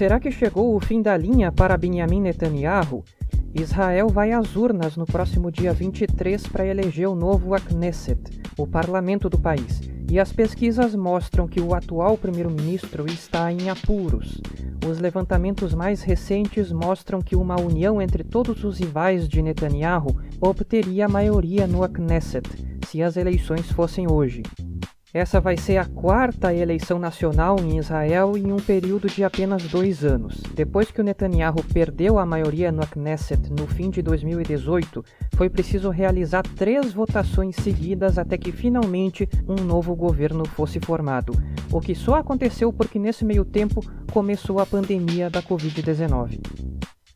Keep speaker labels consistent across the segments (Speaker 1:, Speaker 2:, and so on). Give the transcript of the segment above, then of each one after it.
Speaker 1: Será que chegou o fim da linha para Benjamin Netanyahu? Israel vai às urnas no próximo dia 23 para eleger o novo Knesset, o parlamento do país. E as pesquisas mostram que o atual primeiro-ministro está em apuros. Os levantamentos mais recentes mostram que uma união entre todos os rivais de Netanyahu obteria a maioria no Knesset, se as eleições fossem hoje. Essa vai ser a quarta eleição nacional em Israel em um período de apenas dois anos. Depois que o Netanyahu perdeu a maioria no Knesset no fim de 2018, foi preciso realizar três votações seguidas até que finalmente um novo governo fosse formado, o que só aconteceu porque nesse meio tempo começou a pandemia da Covid-19.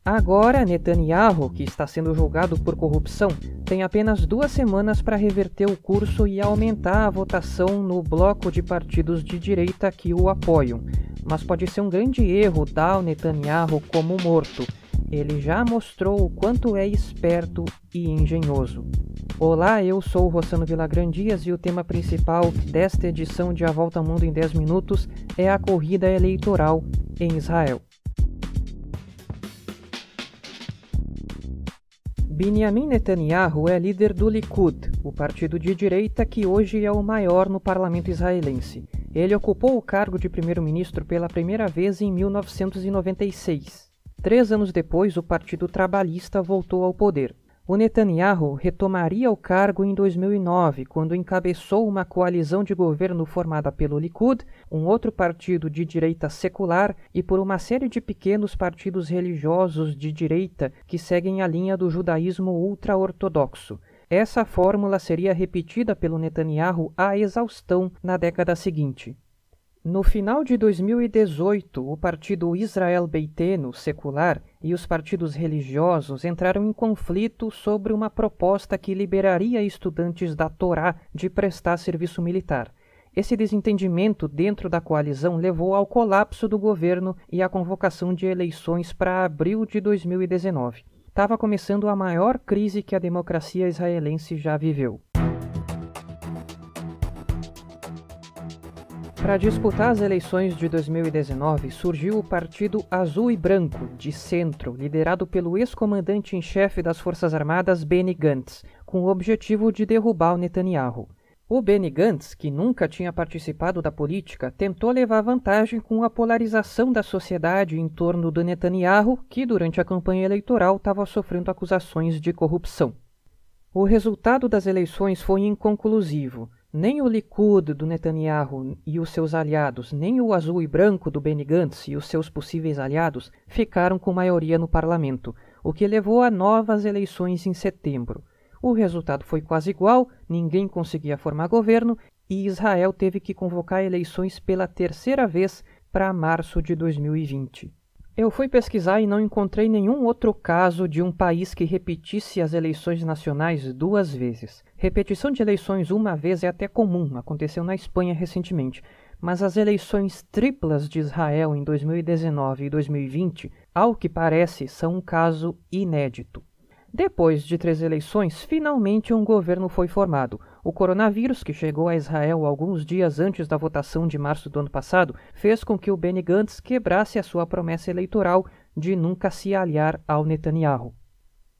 Speaker 1: Agora, Netanyahu, que está sendo julgado por corrupção, tem apenas duas semanas para reverter o curso e aumentar a votação no bloco de partidos de direita que o apoiam. Mas pode ser um grande erro dar o Netanyahu como morto. Ele já mostrou o quanto é esperto e engenhoso. Olá, eu sou o Rossano Vilagrandias e o tema principal desta edição de A Volta ao Mundo em 10 Minutos é a corrida eleitoral em Israel. Benjamin Netanyahu é líder do Likud, o partido de direita que hoje é o maior no parlamento israelense. Ele ocupou o cargo de primeiro-ministro pela primeira vez em 1996. Três anos depois, o Partido Trabalhista voltou ao poder. O Netanyahu retomaria o cargo em 2009, quando encabeçou uma coalizão de governo formada pelo Likud, um outro partido de direita secular e por uma série de pequenos partidos religiosos de direita que seguem a linha do judaísmo ultra-ortodoxo. Essa fórmula seria repetida pelo Netanyahu à exaustão na década seguinte. No final de 2018, o partido Israel Beiteno, secular, e os partidos religiosos entraram em conflito sobre uma proposta que liberaria estudantes da Torá de prestar serviço militar. Esse desentendimento dentro da coalizão levou ao colapso do governo e à convocação de eleições para abril de 2019. Estava começando a maior crise que a democracia israelense já viveu. Para disputar as eleições de 2019, surgiu o Partido Azul e Branco, de centro, liderado pelo ex-comandante em chefe das Forças Armadas Benny Gantz, com o objetivo de derrubar o Netanyahu. O Benny Gantz, que nunca tinha participado da política, tentou levar vantagem com a polarização da sociedade em torno do Netanyahu, que durante a campanha eleitoral estava sofrendo acusações de corrupção. O resultado das eleições foi inconclusivo. Nem o Likud do Netanyahu e os seus aliados, nem o azul e branco do Benny Gantz e os seus possíveis aliados ficaram com maioria no parlamento, o que levou a novas eleições em setembro. O resultado foi quase igual, ninguém conseguia formar governo e Israel teve que convocar eleições pela terceira vez para março de 2020. Eu fui pesquisar e não encontrei nenhum outro caso de um país que repetisse as eleições nacionais duas vezes. Repetição de eleições uma vez é até comum, aconteceu na Espanha recentemente, mas as eleições triplas de Israel em 2019 e 2020, ao que parece, são um caso inédito. Depois de três eleições, finalmente um governo foi formado. O coronavírus, que chegou a Israel alguns dias antes da votação de março do ano passado, fez com que o Benny Gantz quebrasse a sua promessa eleitoral de nunca se aliar ao Netanyahu.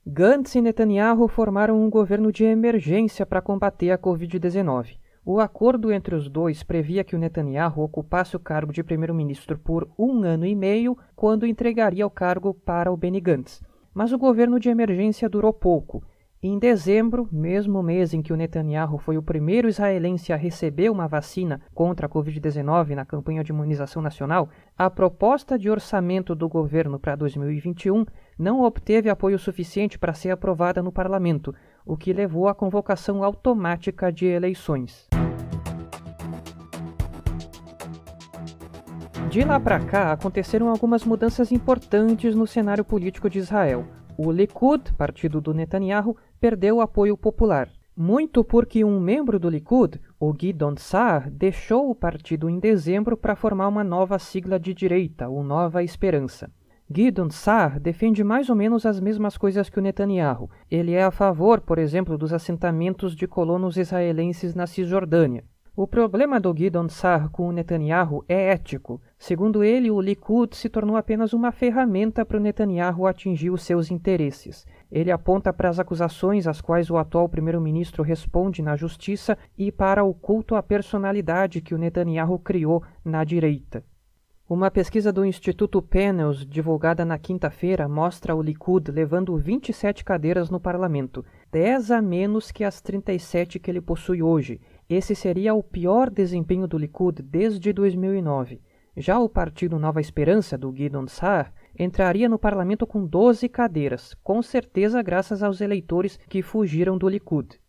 Speaker 1: Gantz e Netanyahu formaram um governo de emergência para combater a Covid-19. O acordo entre os dois previa que o Netanyahu ocupasse o cargo de primeiro-ministro por um ano e meio, quando entregaria o cargo para o Benny Gantz. Mas o governo de emergência durou pouco. Em dezembro, mesmo mês em que o Netanyahu foi o primeiro israelense a receber uma vacina contra a Covid-19 na campanha de imunização nacional, a proposta de orçamento do governo para 2021 não obteve apoio suficiente para ser aprovada no parlamento, o que levou à convocação automática de eleições. De lá para cá, aconteceram algumas mudanças importantes no cenário político de Israel. O Likud, partido do Netanyahu, perdeu o apoio popular. Muito porque um membro do Likud, o Gidon Saar, deixou o partido em dezembro para formar uma nova sigla de direita, o Nova Esperança. Gidon Saar defende mais ou menos as mesmas coisas que o Netanyahu. Ele é a favor, por exemplo, dos assentamentos de colonos israelenses na Cisjordânia. O problema do Guidon Sar com o Netanyahu é ético. Segundo ele, o Likud se tornou apenas uma ferramenta para o Netanyahu atingir os seus interesses. Ele aponta para as acusações às quais o atual primeiro-ministro responde na justiça e para o culto à personalidade que o Netanyahu criou na direita. Uma pesquisa do Instituto Panels, divulgada na quinta-feira, mostra o Likud levando 27 cadeiras no parlamento, 10 a menos que as 37 que ele possui hoje, esse seria o pior desempenho do Likud desde 2009. Já o partido Nova Esperança, do Guidon Saar, entraria no parlamento com 12 cadeiras, com certeza graças aos eleitores que fugiram do Likud.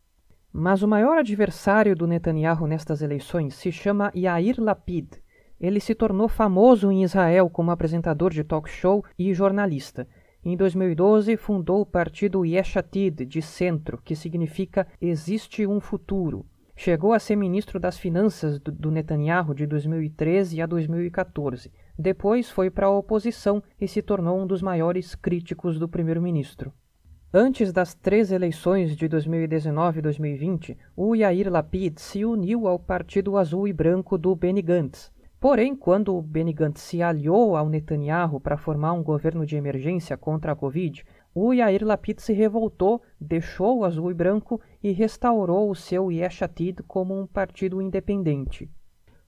Speaker 1: Mas o maior adversário do Netanyahu nestas eleições se chama Yair Lapid. Ele se tornou famoso em Israel como apresentador de talk show e jornalista. Em 2012, fundou o partido Yesh Atid, de centro, que significa Existe um Futuro. Chegou a ser ministro das Finanças do, Netanyahu de 2013 a 2014. Depois foi para a oposição e se tornou um dos maiores críticos do primeiro-ministro. Antes das três eleições de 2019 e 2020, o Yair Lapid se uniu ao Partido Azul e Branco do Benny Gantz. Porém, quando o Benny Gantz se aliou ao Netanyahu para formar um governo de emergência contra a Covid, o Yair Lapid se revoltou, deixou o azul e branco e restaurou o seu Yesh Atid como um partido independente.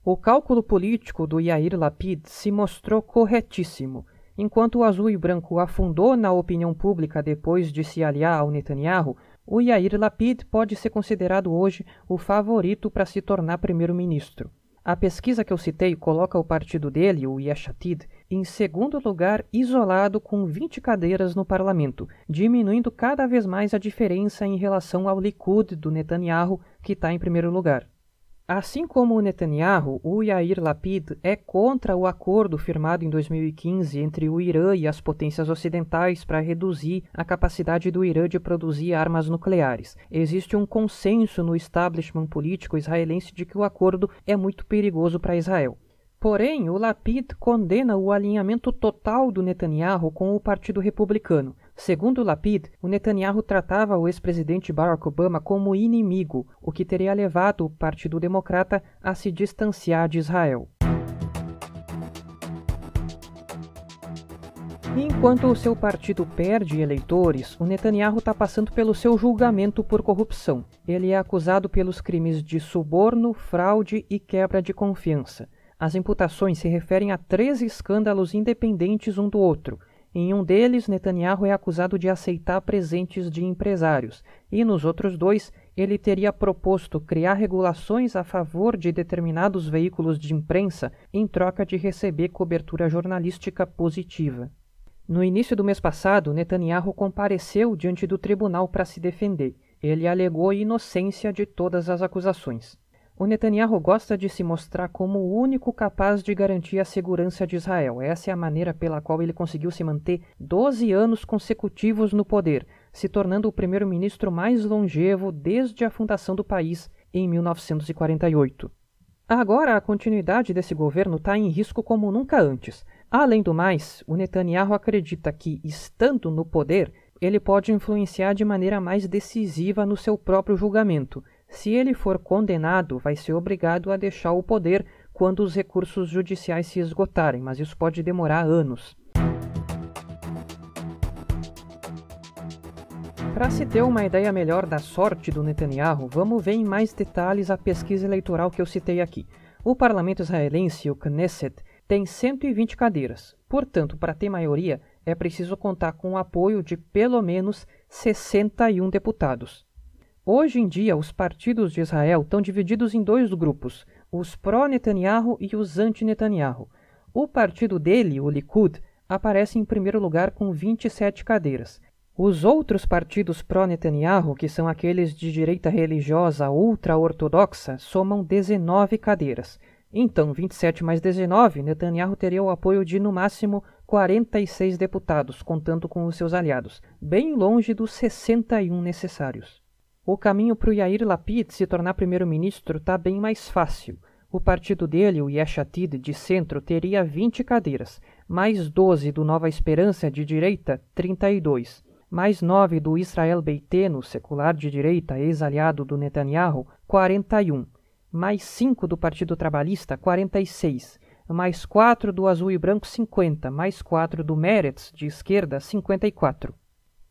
Speaker 1: O cálculo político do Yair Lapid se mostrou corretíssimo. Enquanto o azul e branco afundou na opinião pública depois de se aliar ao Netanyahu, o Yair Lapid pode ser considerado hoje o favorito para se tornar primeiro-ministro. A pesquisa que eu citei coloca o partido dele, o Yeshatid, em segundo lugar, isolado com 20 cadeiras no parlamento, diminuindo cada vez mais a diferença em relação ao Likud do Netanyahu, que está em primeiro lugar. Assim como o Netanyahu, o Yair Lapid é contra o acordo firmado em 2015 entre o Irã e as potências ocidentais para reduzir a capacidade do Irã de produzir armas nucleares. Existe um consenso no establishment político israelense de que o acordo é muito perigoso para Israel. Porém, o Lapid condena o alinhamento total do Netanyahu com o Partido Republicano. Segundo Lapid, o Netanyahu tratava o ex-presidente Barack Obama como inimigo, o que teria levado o Partido Democrata a se distanciar de Israel. Enquanto o seu partido perde eleitores, o Netanyahu está passando pelo seu julgamento por corrupção. Ele é acusado pelos crimes de suborno, fraude e quebra de confiança. As imputações se referem a três escândalos independentes um do outro. Em um deles, Netanyahu é acusado de aceitar presentes de empresários, e nos outros dois, ele teria proposto criar regulações a favor de determinados veículos de imprensa em troca de receber cobertura jornalística positiva. No início do mês passado, Netanyahu compareceu diante do tribunal para se defender. Ele alegou inocência de todas as acusações. O Netanyahu gosta de se mostrar como o único capaz de garantir a segurança de Israel. Essa é a maneira pela qual ele conseguiu se manter 12 anos consecutivos no poder, se tornando o primeiro-ministro mais longevo desde a fundação do país em 1948. Agora, a continuidade desse governo está em risco como nunca antes. Além do mais, o Netanyahu acredita que, estando no poder, ele pode influenciar de maneira mais decisiva no seu próprio julgamento se ele for condenado, vai ser obrigado a deixar o poder quando os recursos judiciais se esgotarem, mas isso pode demorar anos. Para se ter uma ideia melhor da sorte do Netanyahu, vamos ver em mais detalhes a pesquisa eleitoral que eu citei aqui. O parlamento israelense, o Knesset, tem 120 cadeiras. Portanto, para ter maioria, é preciso contar com o apoio de pelo menos 61 deputados. Hoje em dia, os partidos de Israel estão divididos em dois grupos, os pró-Netanyahu e os anti-Netanyahu. O partido dele, o Likud, aparece em primeiro lugar com 27 cadeiras. Os outros partidos pró-Netanyahu, que são aqueles de direita religiosa ultra-ortodoxa, somam 19 cadeiras. Então, 27 mais 19, Netanyahu teria o apoio de, no máximo, 46 deputados, contando com os seus aliados, bem longe dos 61 necessários. O caminho para o Yair Lapid se tornar primeiro-ministro está bem mais fácil. O partido dele, o Yesh Atid, de centro, teria 20 cadeiras, mais 12 do Nova Esperança, de direita, 32, mais 9 do Israel Beiteno, secular de direita, ex-aliado do Netanyahu, 41, mais 5 do Partido Trabalhista, 46, mais 4 do Azul e Branco, 50, mais 4 do Meretz, de esquerda, 54.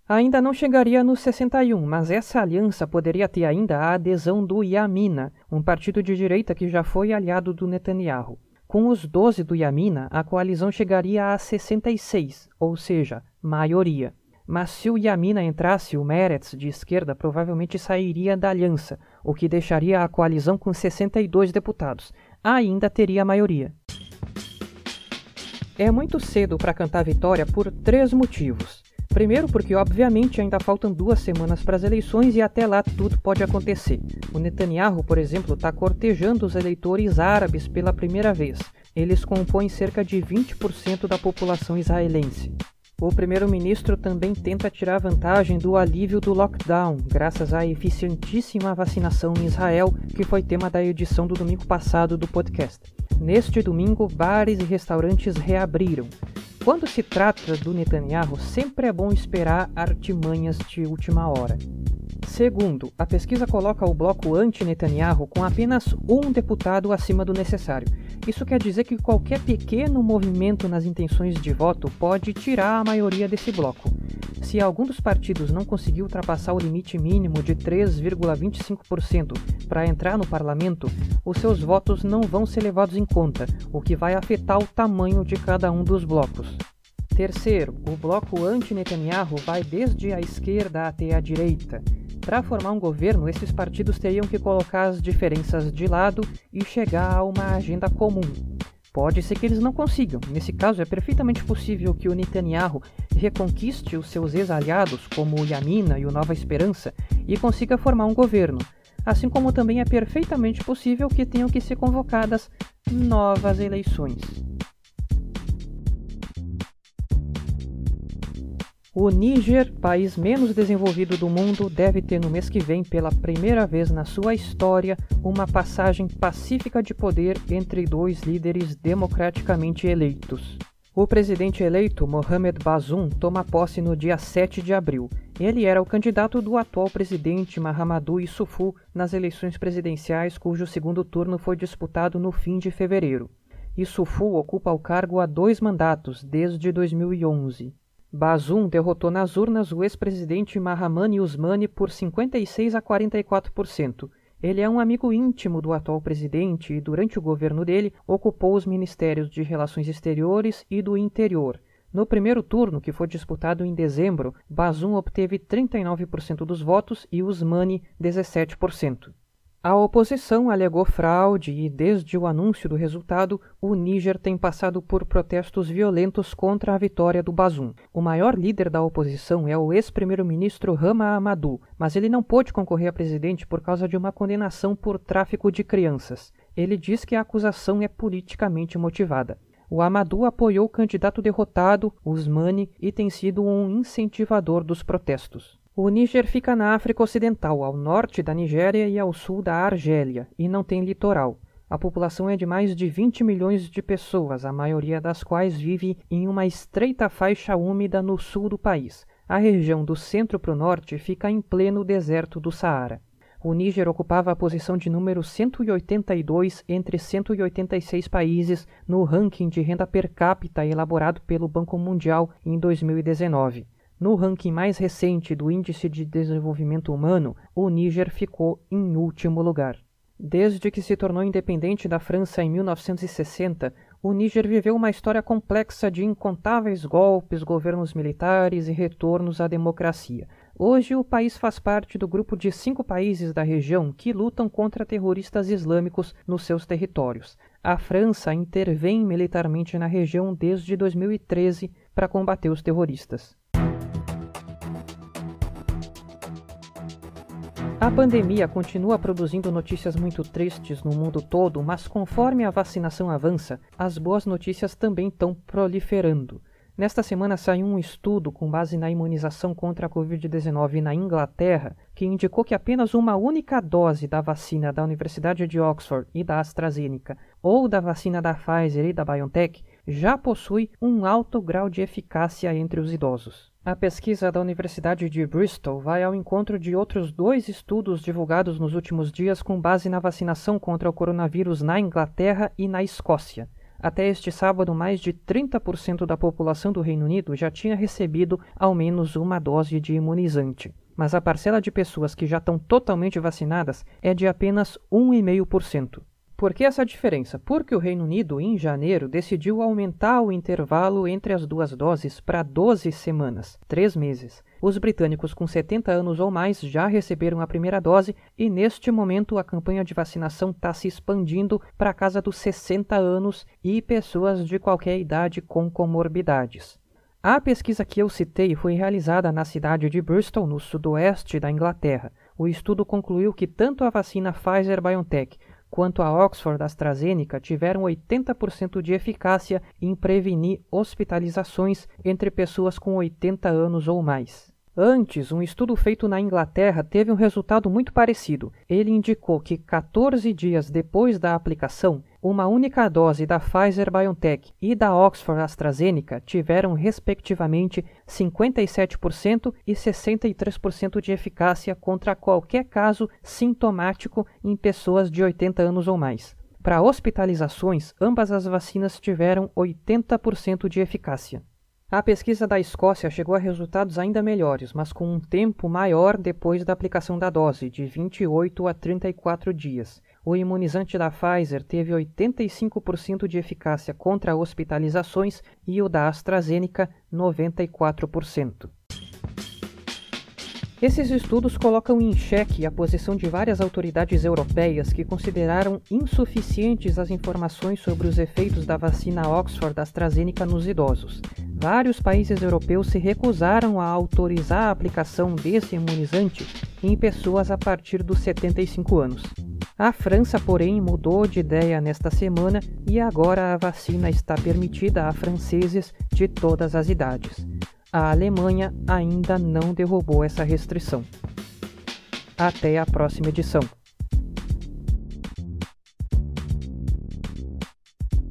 Speaker 1: Ainda não chegaria nos 61, mas essa aliança poderia ter ainda a adesão do Yamina, um partido de direita que já foi aliado do Netanyahu. Com os 12 do Yamina, a coalizão chegaria a 66, ou seja, maioria. Mas se o Yamina entrasse, o Meretz, de esquerda, provavelmente sairia da aliança, o que deixaria a coalizão com 62 deputados. Ainda teria maioria. É muito cedo para cantar vitória por três motivos. Primeiro, porque obviamente ainda faltam duas semanas para as eleições e até lá tudo pode acontecer. O Netanyahu, por exemplo, está cortejando os eleitores árabes pela primeira vez. Eles compõem cerca de 20% da população israelense. O primeiro-ministro também tenta tirar vantagem do alívio do lockdown, graças à eficientíssima vacinação em Israel, que foi tema da edição do domingo passado do podcast. Neste domingo, bares e restaurantes reabriram. Quando se trata do Netanyahu, sempre é bom esperar artimanhas de última hora. Segundo, a pesquisa coloca o bloco anti-Netanyahu com apenas um deputado acima do necessário. Isso quer dizer que qualquer pequeno movimento nas intenções de voto pode tirar a maioria desse bloco. Se algum dos partidos não conseguir ultrapassar o limite mínimo de 3,25% para entrar no parlamento, os seus votos não vão ser levados em conta, o que vai afetar o tamanho de cada um dos blocos. Terceiro, o bloco anti-Netanyahu vai desde a esquerda até a direita. Para formar um governo, esses partidos teriam que colocar as diferenças de lado e chegar a uma agenda comum. Pode ser que eles não consigam. Nesse caso, é perfeitamente possível que o Netanyahu reconquiste os seus ex-aliados, como o Yamina e o Nova Esperança, e consiga formar um governo. Assim como também é perfeitamente possível que tenham que ser convocadas novas eleições. O Níger, país menos desenvolvido do mundo, deve ter no mês que vem, pela primeira vez na sua história, uma passagem pacífica de poder entre dois líderes democraticamente eleitos. O presidente eleito, Mohamed Bazoum, toma posse no dia 7 de abril. Ele era o candidato do atual presidente Mahamadou Issoufou nas eleições presidenciais, cujo segundo turno foi disputado no fim de fevereiro. Issoufou ocupa o cargo há dois mandatos, desde 2011. Bazoum derrotou nas urnas o ex-presidente Mahamane Usmani por 56 a 44%. Ele é um amigo íntimo do atual presidente e, durante o governo dele, ocupou os ministérios de Relações Exteriores e do Interior. No primeiro turno, que foi disputado em dezembro, Bazoum obteve 39% dos votos e Usmani 17%. A oposição alegou fraude e, desde o anúncio do resultado, o Níger tem passado por protestos violentos contra a vitória do Bazoum. O maior líder da oposição é o ex-primeiro-ministro Rama Amadou, mas ele não pôde concorrer a presidente por causa de uma condenação por tráfico de crianças. Ele diz que a acusação é politicamente motivada. O Amadou apoiou o candidato derrotado, Usmani, e tem sido um incentivador dos protestos. O Níger fica na África Ocidental, ao norte da Nigéria e ao sul da Argélia, e não tem litoral. A população é de mais de 20 milhões de pessoas, a maioria das quais vive em uma estreita faixa úmida no sul do país. A região do centro para o norte fica em pleno deserto do Saara. O Níger ocupava a posição de número 182 entre 186 países no ranking de renda per capita elaborado pelo Banco Mundial em 2019. No ranking mais recente do Índice de Desenvolvimento Humano, o Níger ficou em último lugar. Desde que se tornou independente da França em 1960, o Níger viveu uma história complexa de incontáveis golpes, governos militares e retornos à democracia. Hoje, o país faz parte do grupo de cinco países da região que lutam contra terroristas islâmicos nos seus territórios. A França intervém militarmente na região desde 2013 para combater os terroristas. A pandemia continua produzindo notícias muito tristes no mundo todo, mas conforme a vacinação avança, as boas notícias também estão proliferando. Nesta semana saiu um estudo com base na imunização contra a Covid-19 na Inglaterra, que indicou que apenas uma única dose da vacina da Universidade de Oxford e da AstraZeneca, ou da vacina da Pfizer e da BioNTech, já possui um alto grau de eficácia entre os idosos. A pesquisa da Universidade de Bristol vai ao encontro de outros dois estudos divulgados nos últimos dias com base na vacinação contra o coronavírus na Inglaterra e na Escócia. Até este sábado, mais de 30% da população do Reino Unido já tinha recebido ao menos uma dose de imunizante. Mas a parcela de pessoas que já estão totalmente vacinadas é de apenas 1,5%. Por que essa diferença? Porque o Reino Unido, em janeiro, decidiu aumentar o intervalo entre as duas doses para 12 semanas, 3 meses. Os britânicos com 70 anos ou mais já receberam a primeira dose e, neste momento, a campanha de vacinação está se expandindo para a casa dos 60 anos e pessoas de qualquer idade com comorbidades. A pesquisa que eu citei foi realizada na cidade de Bristol, no sudoeste da Inglaterra. O estudo concluiu que tanto a vacina Pfizer-BioNTech quanto a Oxford AstraZeneca tiveram 80% de eficácia em prevenir hospitalizações entre pessoas com 80 anos ou mais. Antes, um estudo feito na Inglaterra teve um resultado muito parecido. Ele indicou que 14 dias depois da aplicação, uma única dose da Pfizer BioNTech e da Oxford AstraZeneca tiveram, respectivamente, 57% e 63% de eficácia contra qualquer caso sintomático em pessoas de 80 anos ou mais. Para hospitalizações, ambas as vacinas tiveram 80% de eficácia. A pesquisa da Escócia chegou a resultados ainda melhores, mas com um tempo maior depois da aplicação da dose, de 28 a 34 dias. O imunizante da Pfizer teve 85% de eficácia contra hospitalizações e o da AstraZeneca, 94%. Esses estudos colocam em xeque a posição de várias autoridades europeias que consideraram insuficientes as informações sobre os efeitos da vacina Oxford AstraZeneca nos idosos. Vários países europeus se recusaram a autorizar a aplicação desse imunizante em pessoas a partir dos 75 anos. A França, porém, mudou de ideia nesta semana e agora a vacina está permitida a franceses de todas as idades. A Alemanha ainda não derrubou essa restrição. Até a próxima edição.